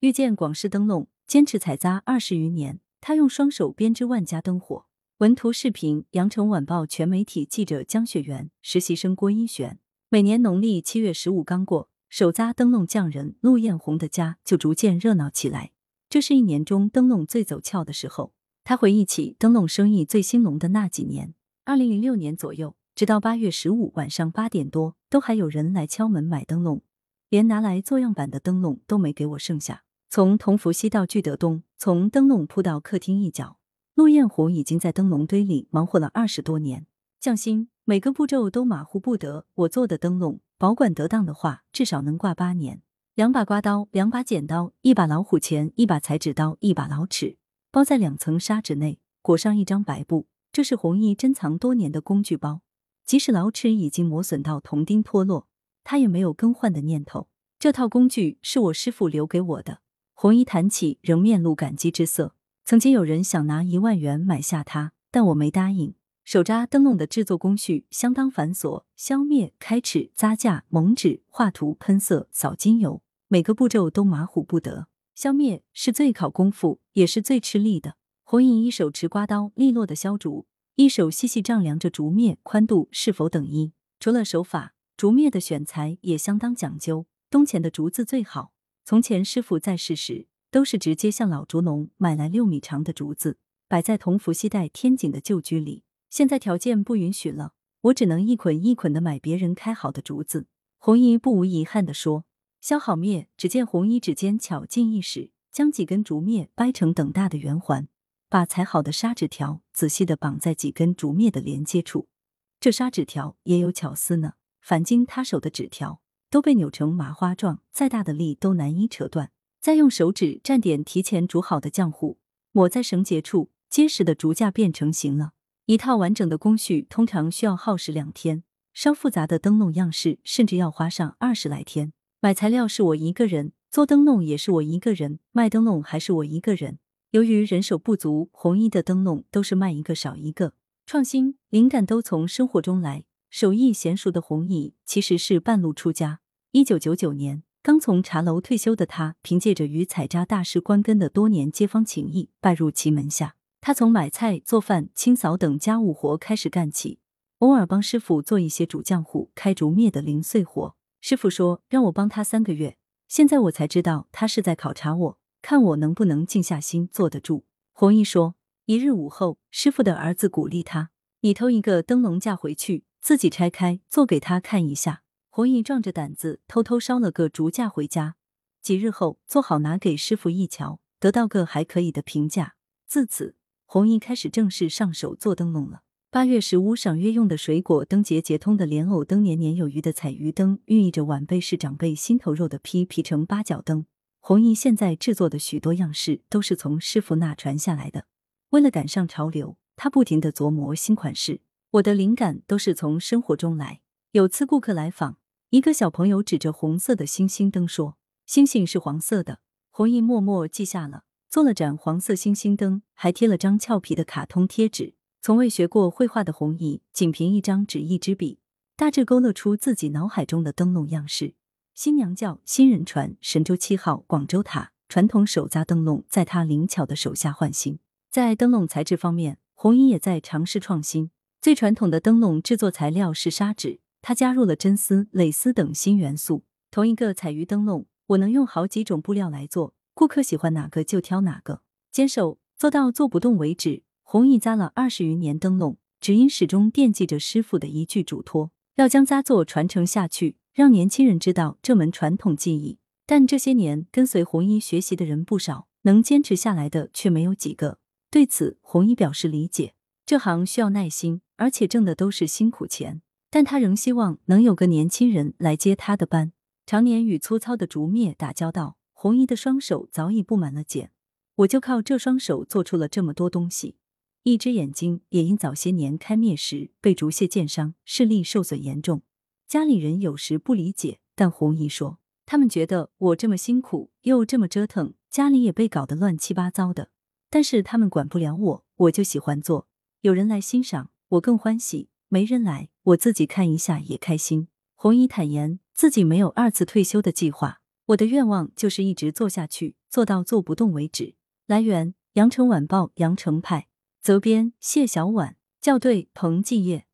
遇见广式灯笼，坚持采扎二十余年，他用双手编织万家灯火。文图视频：羊城晚报全媒体记者江雪媛，实习生郭一璇。每年农历七月十五刚过，手扎灯笼匠人陆艳红的家就逐渐热闹起来。这是一年中灯笼最走俏的时候。他回忆起灯笼生意最兴隆的那几年，二零零六年左右，直到八月十五晚上八点多，都还有人来敲门买灯笼，连拿来做样板的灯笼都没给我剩下。从同福西到聚德东，从灯笼铺到客厅一角，陆艳红已经在灯笼堆里忙活了二十多年。匠心，每个步骤都马虎不得。我做的灯笼，保管得当的话，至少能挂八年。两把刮刀，两把剪刀，一把老虎钳，一把裁纸刀，一把老尺，包在两层砂纸内，裹上一张白布。这是弘毅珍藏多年的工具包，即使老尺已经磨损到铜钉脱落，他也没有更换的念头。这套工具是我师傅留给我的。红衣谈起，仍面露感激之色。曾经有人想拿一万元买下它，但我没答应。手扎灯笼的制作工序相当繁琐，消灭、开齿、扎架、蒙纸、画图、喷色、扫精油，每个步骤都马虎不得。消灭是最考功夫，也是最吃力的。红影一手持刮刀利落的削竹，一手细细丈量着竹篾宽度是否等一。除了手法，竹篾的选材也相当讲究，冬前的竹子最好。从前师傅在世时，都是直接向老竹农买来六米长的竹子，摆在同福西带天井的旧居里。现在条件不允许了，我只能一捆一捆的买别人开好的竹子。红衣不无遗憾地说：“削好篾，只见红衣指尖巧劲一使，将几根竹篾掰成等大的圆环，把裁好的砂纸条仔细的绑在几根竹篾的连接处。这砂纸条也有巧思呢，凡经他手的纸条。”都被扭成麻花状，再大的力都难以扯断。再用手指蘸点提前煮好的浆糊，抹在绳结处，结实的竹架便成型了。一套完整的工序通常需要耗时两天，稍复杂的灯笼样式甚至要花上二十来天。买材料是我一个人，做灯笼也是我一个人，卖灯笼还是我一个人。由于人手不足，红衣的灯笼都是卖一个少一个。创新灵感都从生活中来。手艺娴熟的弘毅其实是半路出家。一九九九年，刚从茶楼退休的他，凭借着与采扎大师关根的多年街坊情谊，拜入其门下。他从买菜、做饭、清扫等家务活开始干起，偶尔帮师傅做一些煮浆糊、开竹篾的零碎活。师傅说让我帮他三个月，现在我才知道他是在考察我，看我能不能静下心坐得住。弘毅说，一日午后，师傅的儿子鼓励他：“你偷一个灯笼架回去。”自己拆开做给他看一下。弘毅壮着胆子偷偷烧了个竹架回家。几日后做好拿给师傅一瞧，得到个还可以的评价。自此，弘毅开始正式上手做灯笼了。八月十五赏月用的水果灯节节通的莲藕灯，年年有余的彩鱼灯，寓意着晚辈是长辈心头肉的披皮成八角灯。弘毅现在制作的许多样式都是从师傅那传下来的。为了赶上潮流，他不停的琢磨新款式。我的灵感都是从生活中来。有次顾客来访，一个小朋友指着红色的星星灯说：“星星是黄色的。”弘毅默默记下了，做了盏黄色星星灯，还贴了张俏皮的卡通贴纸。从未学过绘画的弘毅，仅凭一张纸一支笔，大致勾勒出自己脑海中的灯笼样式。新娘轿、新人船、神舟七号、广州塔，传统手扎灯笼在他灵巧的手下焕新。在灯笼材质方面，弘毅也在尝试创新。最传统的灯笼制作材料是砂纸，它加入了真丝、蕾丝等新元素。同一个彩鱼灯笼，我能用好几种布料来做，顾客喜欢哪个就挑哪个，坚守做到做不动为止。弘毅扎了二十余年灯笼，只因始终惦记着师傅的一句嘱托，要将扎作传承下去，让年轻人知道这门传统技艺。但这些年跟随弘毅学习的人不少，能坚持下来的却没有几个。对此，弘毅表示理解。这行需要耐心，而且挣的都是辛苦钱。但他仍希望能有个年轻人来接他的班。常年与粗糙的竹篾打交道，红衣的双手早已布满了茧。我就靠这双手做出了这么多东西。一只眼睛也因早些年开篾时被竹屑溅伤，视力受损严重。家里人有时不理解，但红姨说，他们觉得我这么辛苦又这么折腾，家里也被搞得乱七八糟的。但是他们管不了我，我就喜欢做。有人来欣赏，我更欢喜；没人来，我自己看一下也开心。红姨坦言自己没有二次退休的计划，我的愿望就是一直做下去，做到做不动为止。来源：羊城晚报羊城派，责编：谢小婉，校对：彭继业。